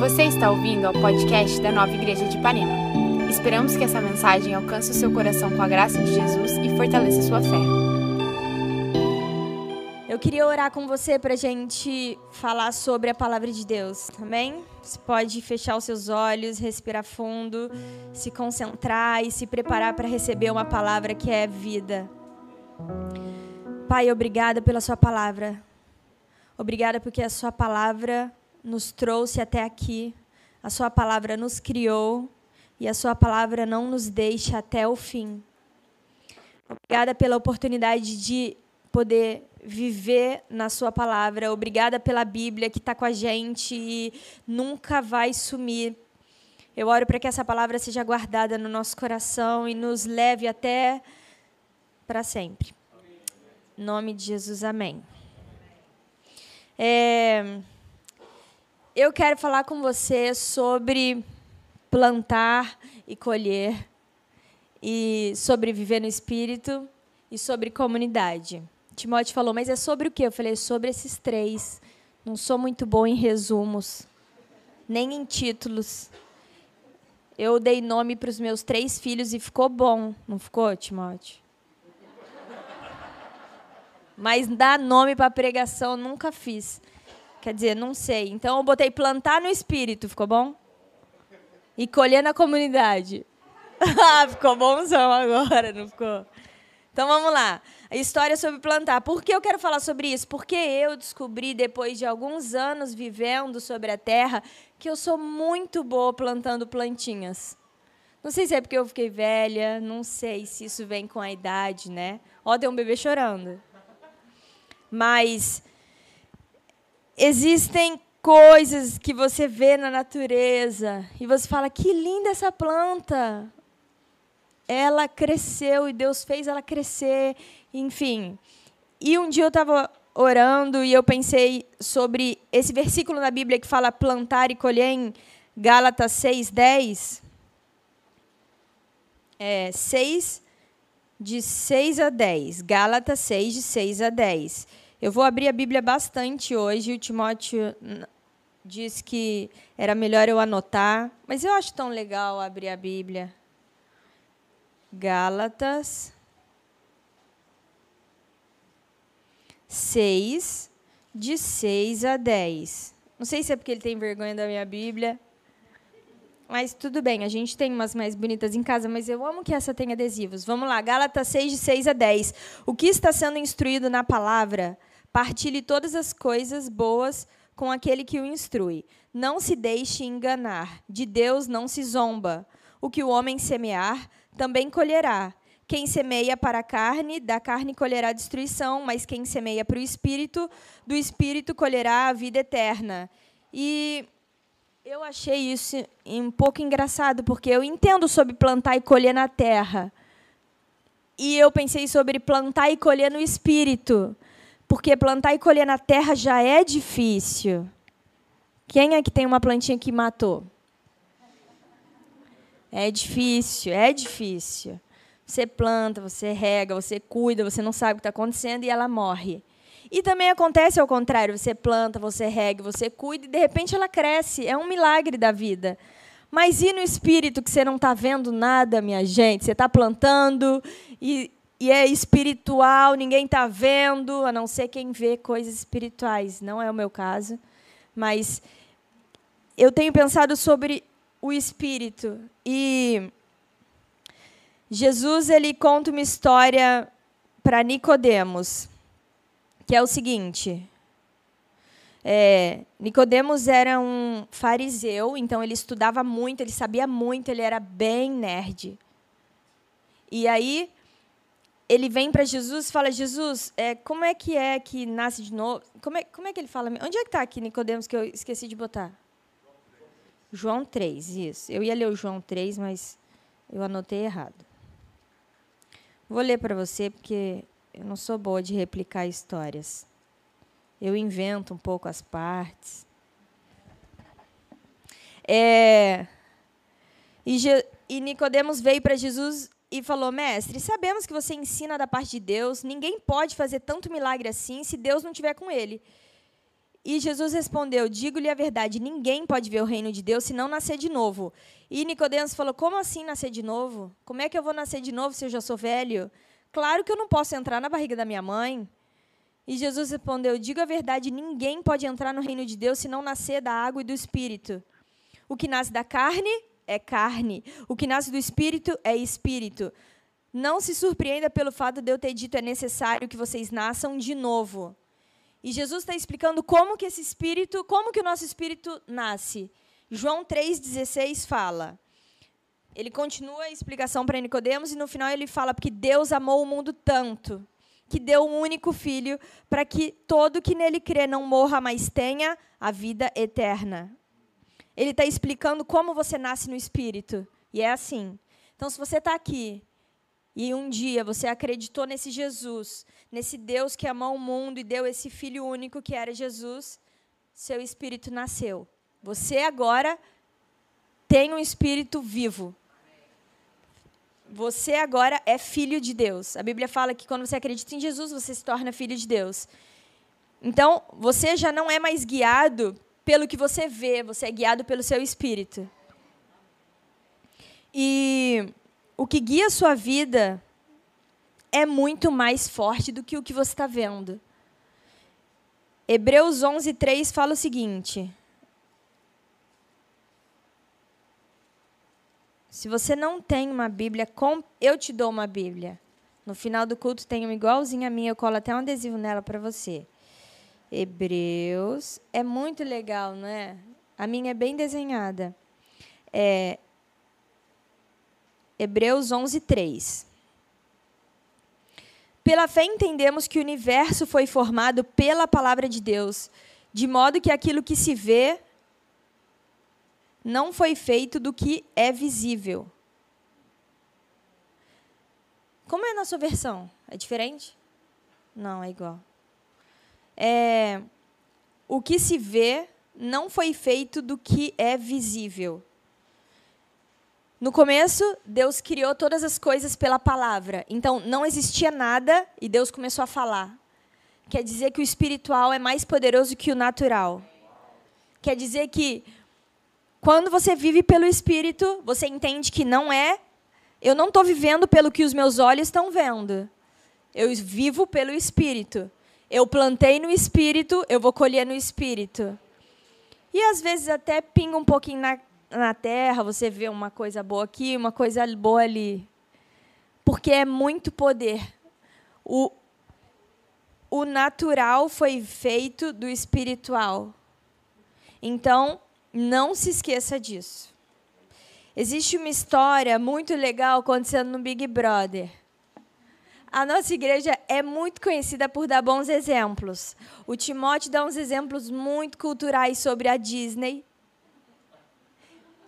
Você está ouvindo ao podcast da Nova Igreja de Ipanema. Esperamos que essa mensagem alcance o seu coração com a graça de Jesus e fortaleça sua fé. Eu queria orar com você para a gente falar sobre a palavra de Deus, também? Você pode fechar os seus olhos, respirar fundo, se concentrar e se preparar para receber uma palavra que é vida. Pai, obrigada pela Sua palavra. Obrigada porque a Sua palavra nos trouxe até aqui, a Sua palavra nos criou e a Sua palavra não nos deixa até o fim. Obrigada pela oportunidade de poder viver na Sua palavra. Obrigada pela Bíblia que está com a gente e nunca vai sumir. Eu oro para que essa palavra seja guardada no nosso coração e nos leve até para sempre. Em nome de Jesus, amém. É, eu quero falar com você sobre plantar e colher, e sobre viver no espírito e sobre comunidade. Timóteo falou, mas é sobre o quê? Eu falei, sobre esses três. Não sou muito bom em resumos, nem em títulos. Eu dei nome para os meus três filhos e ficou bom, não ficou, Timóteo? Mas dar nome para pregação nunca fiz. Quer dizer, não sei. Então eu botei plantar no espírito, ficou bom? E colher na comunidade. ah, ficou bonzão agora, não ficou? Então vamos lá. A história sobre plantar. Por que eu quero falar sobre isso? Porque eu descobri, depois de alguns anos vivendo sobre a terra, que eu sou muito boa plantando plantinhas. Não sei se é porque eu fiquei velha, não sei se isso vem com a idade, né? Ó, tem um bebê chorando. Mas existem coisas que você vê na natureza e você fala: que linda essa planta. Ela cresceu e Deus fez ela crescer, enfim. E um dia eu estava orando e eu pensei sobre esse versículo na Bíblia que fala plantar e colher em Gálatas 6, 10. É, 6, de 6 a 10. Gálatas 6, de 6 a 10. Eu vou abrir a Bíblia bastante hoje. O Timóteo disse que era melhor eu anotar, mas eu acho tão legal abrir a Bíblia. Gálatas 6, de 6 a 10. Não sei se é porque ele tem vergonha da minha Bíblia. Mas tudo bem, a gente tem umas mais bonitas em casa, mas eu amo que essa tenha adesivos. Vamos lá, Gálatas 6, de 6 a 10. O que está sendo instruído na palavra? Partilhe todas as coisas boas com aquele que o instrui. Não se deixe enganar. De Deus não se zomba. O que o homem semear, também colherá. Quem semeia para a carne, da carne colherá destruição, mas quem semeia para o espírito, do espírito colherá a vida eterna. E eu achei isso um pouco engraçado, porque eu entendo sobre plantar e colher na terra. E eu pensei sobre plantar e colher no espírito. Porque plantar e colher na terra já é difícil. Quem é que tem uma plantinha que matou? É difícil, é difícil. Você planta, você rega, você cuida, você não sabe o que está acontecendo e ela morre. E também acontece ao contrário: você planta, você rega, você cuida e de repente ela cresce. É um milagre da vida. Mas e no espírito que você não está vendo nada, minha gente? Você está plantando e e é espiritual, ninguém está vendo, a não ser quem vê coisas espirituais. Não é o meu caso, mas eu tenho pensado sobre o espírito e Jesus ele conta uma história para Nicodemos, que é o seguinte: é, Nicodemos era um fariseu, então ele estudava muito, ele sabia muito, ele era bem nerd. E aí ele vem para Jesus e fala: Jesus, é, como é que é que nasce de novo? Como é, como é que ele fala? Onde é que está aqui Nicodemos que eu esqueci de botar? João 3, isso. Eu ia ler o João 3, mas eu anotei errado. Vou ler para você porque eu não sou boa de replicar histórias. Eu invento um pouco as partes. É, e, e Nicodemos veio para Jesus e falou: Mestre, sabemos que você ensina da parte de Deus, ninguém pode fazer tanto milagre assim se Deus não estiver com ele. E Jesus respondeu: Digo-lhe a verdade, ninguém pode ver o reino de Deus se não nascer de novo. E Nicodemos falou: Como assim nascer de novo? Como é que eu vou nascer de novo se eu já sou velho? Claro que eu não posso entrar na barriga da minha mãe. E Jesus respondeu: Digo a verdade, ninguém pode entrar no reino de Deus se não nascer da água e do espírito. O que nasce da carne é carne, o que nasce do espírito é espírito. Não se surpreenda pelo fato de eu ter dito é necessário que vocês nasçam de novo. E Jesus está explicando como que esse espírito, como que o nosso espírito nasce. João 3,16 fala. Ele continua a explicação para Nicodemos e no final ele fala porque Deus amou o mundo tanto que deu um único filho para que todo que nele crê não morra, mas tenha a vida eterna. Ele está explicando como você nasce no espírito. E é assim. Então, se você está aqui e um dia você acreditou nesse Jesus, nesse Deus que amou o mundo e deu esse Filho único que era Jesus, seu espírito nasceu. Você agora tem um espírito vivo. Você agora é filho de Deus. A Bíblia fala que quando você acredita em Jesus, você se torna filho de Deus. Então, você já não é mais guiado pelo que você vê, você é guiado pelo seu espírito. E o que guia a sua vida é muito mais forte do que o que você está vendo. Hebreus 11, 3 fala o seguinte. Se você não tem uma Bíblia, eu te dou uma Bíblia. No final do culto tem uma igualzinha a minha, eu colo até um adesivo nela para você. Hebreus. É muito legal, não é? A minha é bem desenhada. É, Hebreus 11, 3. Pela fé entendemos que o universo foi formado pela palavra de Deus, de modo que aquilo que se vê não foi feito do que é visível. Como é na sua versão? É diferente? Não, é igual. É, o que se vê não foi feito do que é visível. No começo, Deus criou todas as coisas pela palavra. Então, não existia nada e Deus começou a falar. Quer dizer que o espiritual é mais poderoso que o natural. Quer dizer que quando você vive pelo espírito, você entende que não é. Eu não estou vivendo pelo que os meus olhos estão vendo. Eu vivo pelo espírito. Eu plantei no espírito, eu vou colher no espírito. E às vezes até pinga um pouquinho na na terra, você vê uma coisa boa aqui, uma coisa boa ali. Porque é muito poder. O, o natural foi feito do espiritual. Então, não se esqueça disso. Existe uma história muito legal acontecendo no Big Brother. A nossa igreja é muito conhecida por dar bons exemplos. O Timóteo dá uns exemplos muito culturais sobre a Disney,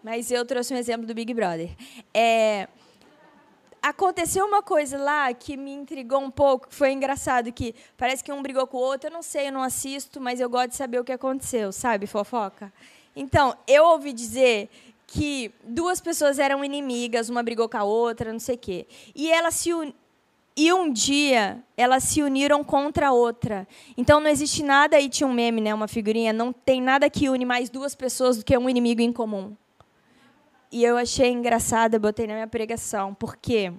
mas eu trouxe um exemplo do Big Brother. É, aconteceu uma coisa lá que me intrigou um pouco, que foi engraçado, que parece que um brigou com o outro. Eu não sei, eu não assisto, mas eu gosto de saber o que aconteceu, sabe, fofoca? Então, eu ouvi dizer que duas pessoas eram inimigas, uma brigou com a outra, não sei o quê. E elas se. E um dia elas se uniram contra a outra. Então não existe nada aí tinha um meme, né, uma figurinha, não tem nada que une mais duas pessoas do que um inimigo em comum. E eu achei engraçado, eu botei na minha pregação, porque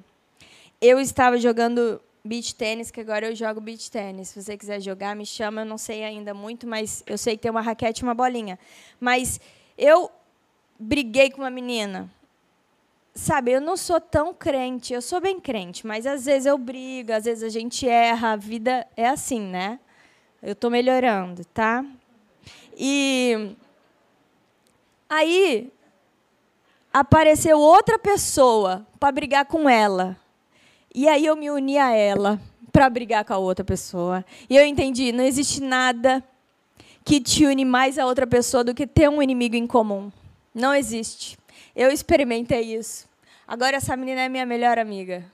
eu estava jogando beach tênis, que agora eu jogo beach tênis. Se você quiser jogar, me chama. Eu não sei ainda muito, mas eu sei que tem uma raquete e uma bolinha. Mas eu briguei com uma menina. Sabe, eu não sou tão crente. Eu sou bem crente, mas às vezes eu brigo, às vezes a gente erra. A vida é assim, né? Eu estou melhorando, tá? E aí apareceu outra pessoa para brigar com ela. E aí eu me uni a ela para brigar com a outra pessoa. E eu entendi, não existe nada que te une mais a outra pessoa do que ter um inimigo em comum. Não existe. Eu experimentei isso. Agora essa menina é minha melhor amiga.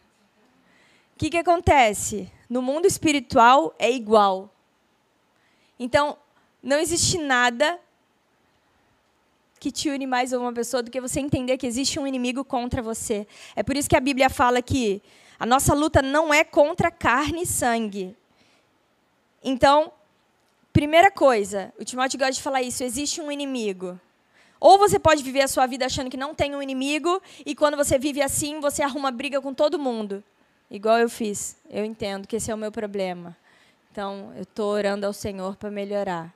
O que, que acontece? No mundo espiritual é igual. Então, não existe nada que te une mais a uma pessoa do que você entender que existe um inimigo contra você. É por isso que a Bíblia fala que a nossa luta não é contra carne e sangue. Então, Primeira coisa, o Timóteo gosta de falar isso: existe um inimigo. Ou você pode viver a sua vida achando que não tem um inimigo, e quando você vive assim, você arruma briga com todo mundo. Igual eu fiz. Eu entendo que esse é o meu problema. Então, eu estou orando ao Senhor para melhorar.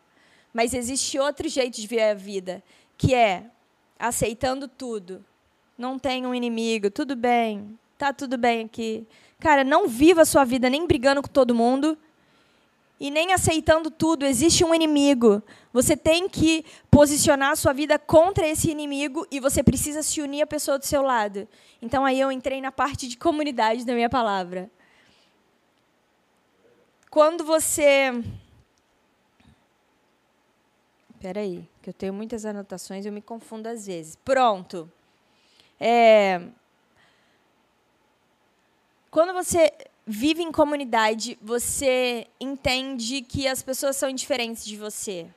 Mas existe outro jeito de ver a vida, que é aceitando tudo. Não tem um inimigo, tudo bem, tá tudo bem aqui. Cara, não viva a sua vida nem brigando com todo mundo e nem aceitando tudo. Existe um inimigo. Você tem que posicionar a sua vida contra esse inimigo e você precisa se unir à pessoa do seu lado. Então aí eu entrei na parte de comunidade da minha palavra. Quando você Espera aí, que eu tenho muitas anotações e eu me confundo às vezes. Pronto. É... Quando você vive em comunidade, você entende que as pessoas são diferentes de você.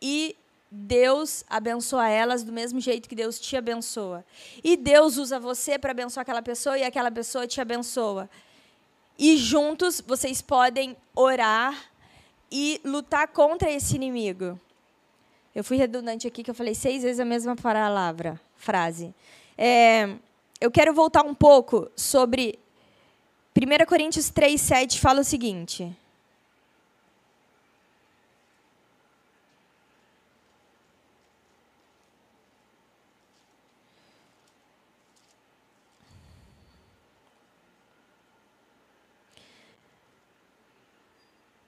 E Deus abençoa elas do mesmo jeito que Deus te abençoa. E Deus usa você para abençoar aquela pessoa e aquela pessoa te abençoa. E juntos vocês podem orar e lutar contra esse inimigo. Eu fui redundante aqui, que eu falei seis vezes a mesma palavra, frase. É, eu quero voltar um pouco sobre 1 Coríntios 3, 7 fala o seguinte.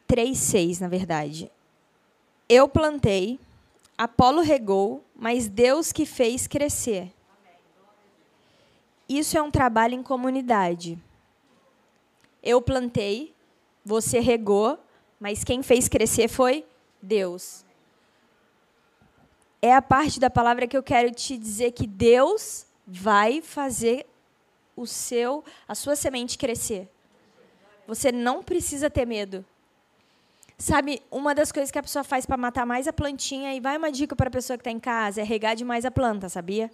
Três, seis, na verdade. Eu plantei, Apolo regou, mas Deus que fez crescer. Isso é um trabalho em comunidade. Eu plantei, você regou, mas quem fez crescer foi Deus. É a parte da palavra que eu quero te dizer que Deus vai fazer o seu, a sua semente crescer. Você não precisa ter medo. Sabe, uma das coisas que a pessoa faz para matar mais a plantinha, e vai uma dica para a pessoa que está em casa, é regar demais a planta, sabia?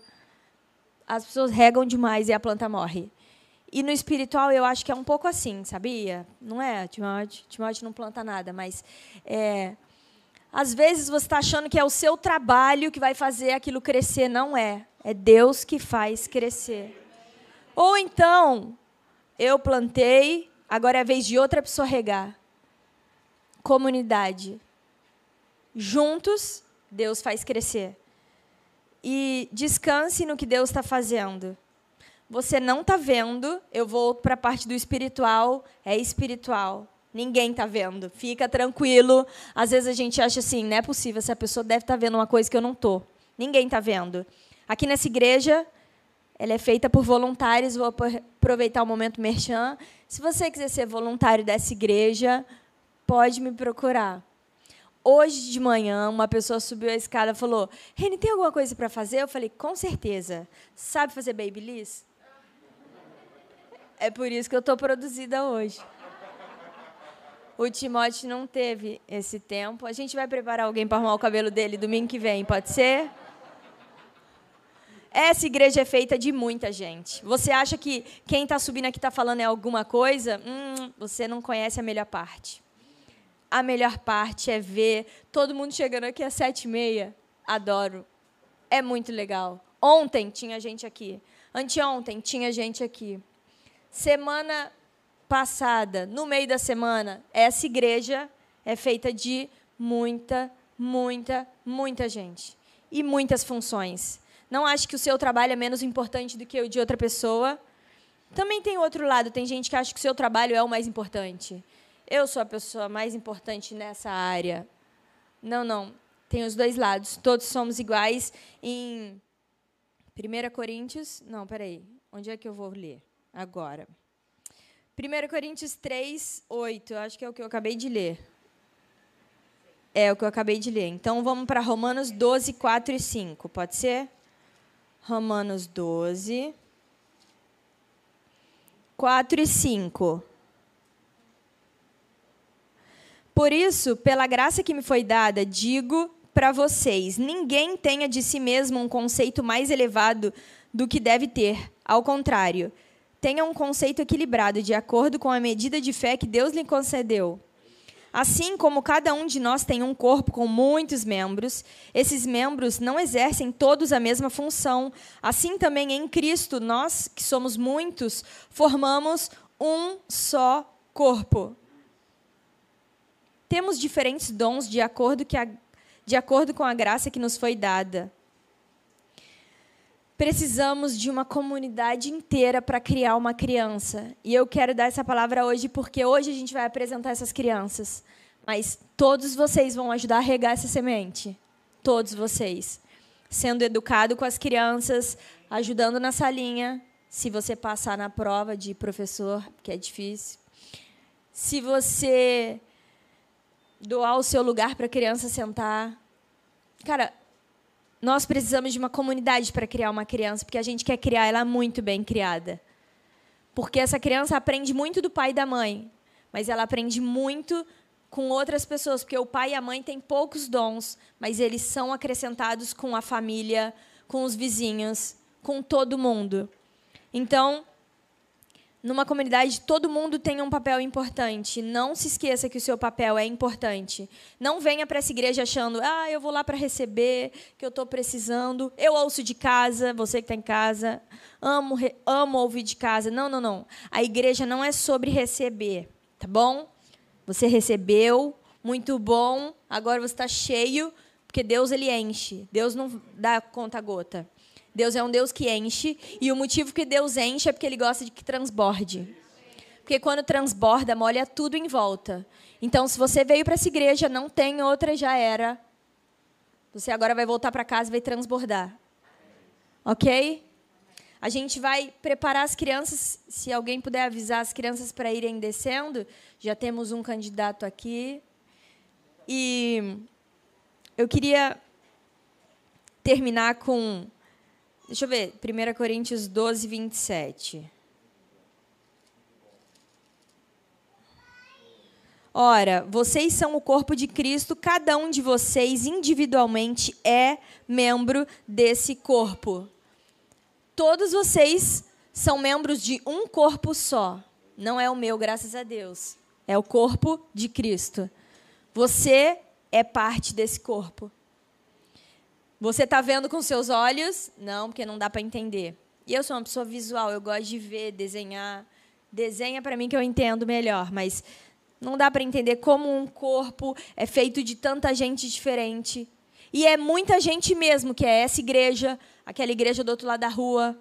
As pessoas regam demais e a planta morre. E no espiritual eu acho que é um pouco assim, sabia? Não é, Timóteo? Timóteo não planta nada, mas é, às vezes você está achando que é o seu trabalho que vai fazer aquilo crescer. Não é. É Deus que faz crescer. Ou então, eu plantei, agora é a vez de outra pessoa regar comunidade. Juntos, Deus faz crescer. E descanse no que Deus está fazendo. Você não está vendo, eu vou para a parte do espiritual, é espiritual. Ninguém está vendo. Fica tranquilo. Às vezes a gente acha assim, não é possível, essa pessoa deve estar tá vendo uma coisa que eu não estou. Ninguém está vendo. Aqui nessa igreja, ela é feita por voluntários. Vou aproveitar o momento merchan. Se você quiser ser voluntário dessa igreja, pode me procurar. Hoje de manhã, uma pessoa subiu a escada e falou: Reni, tem alguma coisa para fazer? Eu falei: Com certeza. Sabe fazer babyliss? É por isso que eu estou produzida hoje. O Timóteo não teve esse tempo. A gente vai preparar alguém para arrumar o cabelo dele domingo que vem, pode ser? Essa igreja é feita de muita gente. Você acha que quem está subindo aqui está falando é alguma coisa? Hum, você não conhece a melhor parte a melhor parte é ver todo mundo chegando aqui às sete e meia. Adoro. É muito legal. Ontem tinha gente aqui. Anteontem tinha gente aqui. Semana passada, no meio da semana, essa igreja é feita de muita, muita, muita gente. E muitas funções. Não acho que o seu trabalho é menos importante do que o de outra pessoa. Também tem outro lado, tem gente que acha que o seu trabalho é o mais importante eu sou a pessoa mais importante nessa área. Não, não. Tem os dois lados. Todos somos iguais. Em 1 Coríntios. Não, peraí. Onde é que eu vou ler? Agora. 1 Coríntios 3, 8. Acho que é o que eu acabei de ler. É o que eu acabei de ler. Então vamos para Romanos 12, 4 e 5. Pode ser? Romanos 12, 4 e 5. Por isso, pela graça que me foi dada, digo para vocês: ninguém tenha de si mesmo um conceito mais elevado do que deve ter. Ao contrário, tenha um conceito equilibrado, de acordo com a medida de fé que Deus lhe concedeu. Assim como cada um de nós tem um corpo com muitos membros, esses membros não exercem todos a mesma função. Assim também em Cristo, nós, que somos muitos, formamos um só corpo. Temos diferentes dons de acordo, que a, de acordo com a graça que nos foi dada. Precisamos de uma comunidade inteira para criar uma criança. E eu quero dar essa palavra hoje porque hoje a gente vai apresentar essas crianças. Mas todos vocês vão ajudar a regar essa semente. Todos vocês. Sendo educado com as crianças, ajudando na salinha. Se você passar na prova de professor, que é difícil. Se você doar o seu lugar para a criança sentar. Cara, nós precisamos de uma comunidade para criar uma criança, porque a gente quer criar ela muito bem criada. Porque essa criança aprende muito do pai e da mãe, mas ela aprende muito com outras pessoas, porque o pai e a mãe têm poucos dons, mas eles são acrescentados com a família, com os vizinhos, com todo mundo. Então, numa comunidade, todo mundo tem um papel importante. Não se esqueça que o seu papel é importante. Não venha para essa igreja achando, ah, eu vou lá para receber, que eu estou precisando. Eu ouço de casa, você que está em casa. Amo, amo ouvir de casa. Não, não, não. A igreja não é sobre receber, tá bom? Você recebeu, muito bom. Agora você está cheio, porque Deus ele enche. Deus não dá conta gota. Deus é um Deus que enche, e o motivo que Deus enche é porque ele gosta de que transborde. Porque quando transborda, molha tudo em volta. Então, se você veio para essa igreja, não tem outra, já era. Você agora vai voltar para casa e vai transbordar. Ok? A gente vai preparar as crianças. Se alguém puder avisar as crianças para irem descendo, já temos um candidato aqui. E eu queria terminar com Deixa eu ver, 1 Coríntios 12, 27. Ora, vocês são o corpo de Cristo, cada um de vocês individualmente é membro desse corpo. Todos vocês são membros de um corpo só. Não é o meu, graças a Deus. É o corpo de Cristo. Você é parte desse corpo. Você está vendo com seus olhos? Não, porque não dá para entender. E eu sou uma pessoa visual, eu gosto de ver, desenhar. Desenha para mim que eu entendo melhor, mas não dá para entender como um corpo é feito de tanta gente diferente. E é muita gente mesmo, que é essa igreja, aquela igreja do outro lado da rua,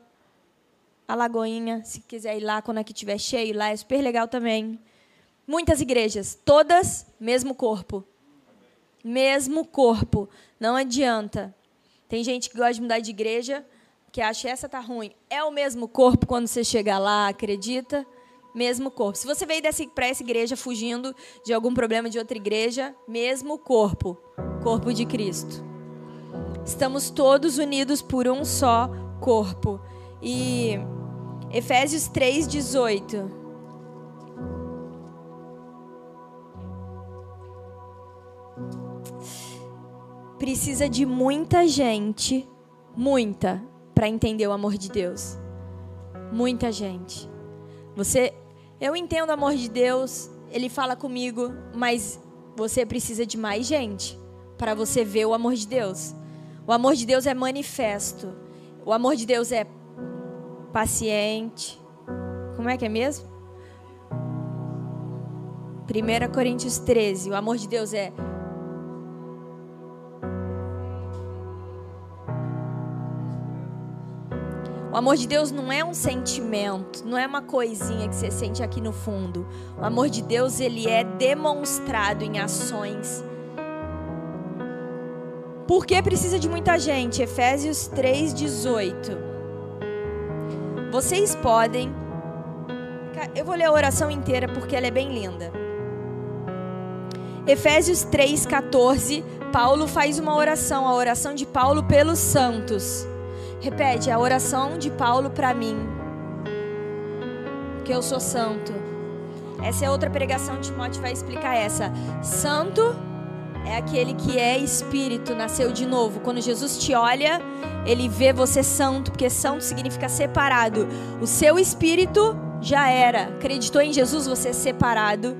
a Lagoinha, se quiser ir lá quando aqui estiver cheio, lá é super legal também. Muitas igrejas, todas mesmo corpo. Mesmo corpo. Não adianta. Tem gente que gosta de mudar de igreja, que acha essa tá ruim. É o mesmo corpo quando você chega lá, acredita? Mesmo corpo. Se você veio para essa igreja fugindo de algum problema de outra igreja, mesmo corpo, corpo de Cristo. Estamos todos unidos por um só corpo. E Efésios 3:18 precisa de muita gente, muita, para entender o amor de Deus. Muita gente. Você, eu entendo o amor de Deus, ele fala comigo, mas você precisa de mais gente para você ver o amor de Deus. O amor de Deus é manifesto. O amor de Deus é paciente. Como é que é mesmo? 1 Coríntios 13. O amor de Deus é O amor de Deus não é um sentimento, não é uma coisinha que você sente aqui no fundo. O amor de Deus, ele é demonstrado em ações. Por que precisa de muita gente? Efésios 3:18. Vocês podem Eu vou ler a oração inteira porque ela é bem linda. Efésios 3:14, Paulo faz uma oração, a oração de Paulo pelos santos. Repete, a oração de Paulo para mim. Que eu sou santo. Essa é outra pregação, Timóteo vai explicar essa. Santo é aquele que é espírito, nasceu de novo. Quando Jesus te olha, ele vê você santo, porque santo significa separado. O seu espírito já era. Acreditou em Jesus, você é separado.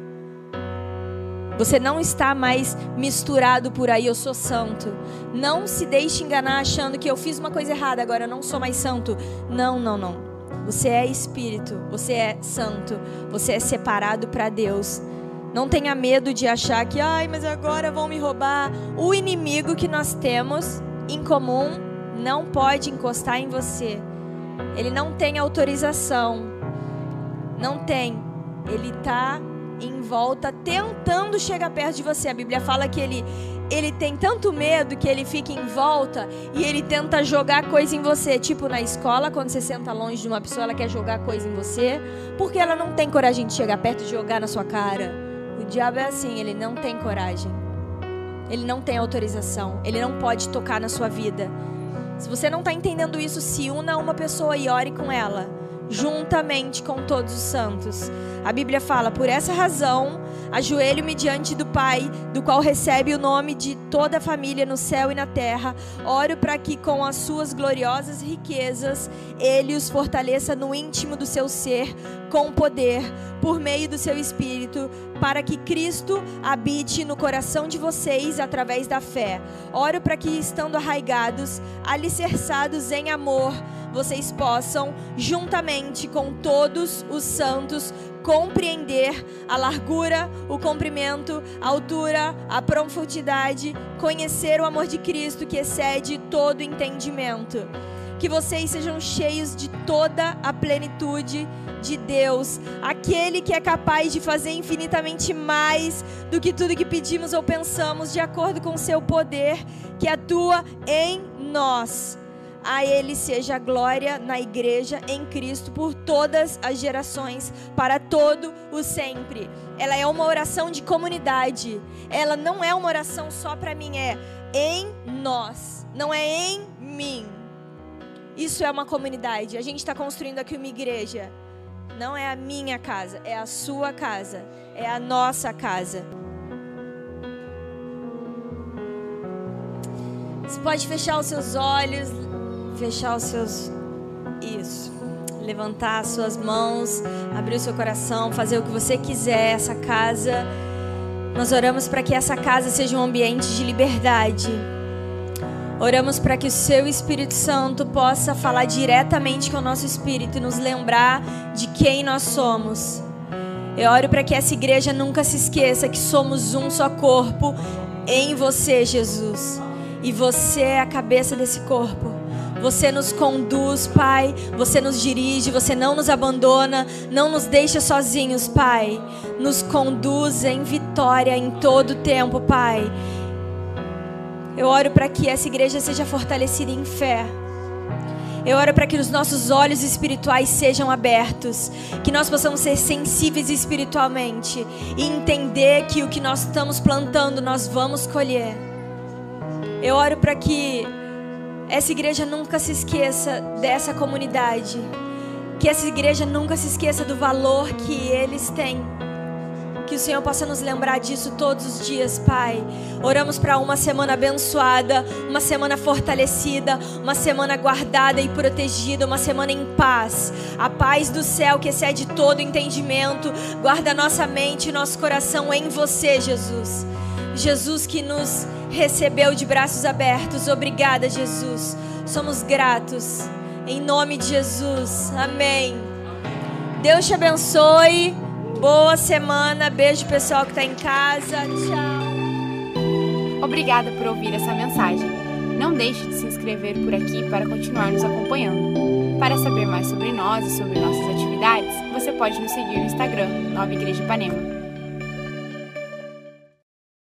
Você não está mais misturado por aí, eu sou santo. Não se deixe enganar achando que eu fiz uma coisa errada, agora eu não sou mais santo. Não, não, não. Você é espírito, você é santo, você é separado para Deus. Não tenha medo de achar que, ai, mas agora vão me roubar. O inimigo que nós temos em comum não pode encostar em você. Ele não tem autorização. Não tem. Ele está em volta tentando chegar perto de você. A Bíblia fala que ele ele tem tanto medo que ele fica em volta e ele tenta jogar coisa em você, tipo na escola, quando você senta longe de uma pessoa, ela quer jogar coisa em você, porque ela não tem coragem de chegar perto e jogar na sua cara. O diabo é assim, ele não tem coragem. Ele não tem autorização, ele não pode tocar na sua vida. Se você não está entendendo isso, se una a uma pessoa e ore com ela, juntamente com todos os santos. A Bíblia fala: por essa razão, Ajoelho-me diante do Pai, do qual recebe o nome de toda a família no céu e na terra. Oro para que, com as suas gloriosas riquezas, Ele os fortaleça no íntimo do seu ser, com poder, por meio do seu Espírito, para que Cristo habite no coração de vocês através da fé. Oro para que, estando arraigados, alicerçados em amor, vocês possam, juntamente com todos os santos, compreender a largura, o comprimento, a altura, a profundidade, conhecer o amor de Cristo que excede todo entendimento. Que vocês sejam cheios de toda a plenitude de Deus, aquele que é capaz de fazer infinitamente mais do que tudo que pedimos ou pensamos, de acordo com o seu poder que atua em nós. A Ele seja glória na igreja em Cristo por todas as gerações, para todo o sempre. Ela é uma oração de comunidade. Ela não é uma oração só para mim, é em nós, não é em mim. Isso é uma comunidade. A gente está construindo aqui uma igreja. Não é a minha casa, é a sua casa, é a nossa casa. Você pode fechar os seus olhos, fechar os seus. Isso. Levantar as suas mãos, abrir o seu coração, fazer o que você quiser. Essa casa. Nós oramos para que essa casa seja um ambiente de liberdade. Oramos para que o seu Espírito Santo possa falar diretamente com o nosso espírito e nos lembrar de quem nós somos. Eu oro para que essa igreja nunca se esqueça que somos um só corpo em você, Jesus. E você é a cabeça desse corpo. Você nos conduz, Pai. Você nos dirige, você não nos abandona, não nos deixa sozinhos, Pai. Nos conduz em vitória em todo tempo, Pai. Eu oro para que essa igreja seja fortalecida em fé. Eu oro para que os nossos olhos espirituais sejam abertos, que nós possamos ser sensíveis espiritualmente e entender que o que nós estamos plantando nós vamos colher. Eu oro para que essa igreja nunca se esqueça dessa comunidade. Que essa igreja nunca se esqueça do valor que eles têm. Que o Senhor possa nos lembrar disso todos os dias, Pai. Oramos para uma semana abençoada, uma semana fortalecida, uma semana guardada e protegida, uma semana em paz. A paz do céu que excede todo entendimento, guarda nossa mente e nosso coração em você, Jesus. Jesus que nos recebeu de braços abertos. Obrigada, Jesus. Somos gratos. Em nome de Jesus. Amém. Deus te abençoe. Boa semana. Beijo pessoal que está em casa. Tchau. Obrigada por ouvir essa mensagem. Não deixe de se inscrever por aqui para continuar nos acompanhando. Para saber mais sobre nós e sobre nossas atividades, você pode nos seguir no Instagram, Nova Igreja Ipanema.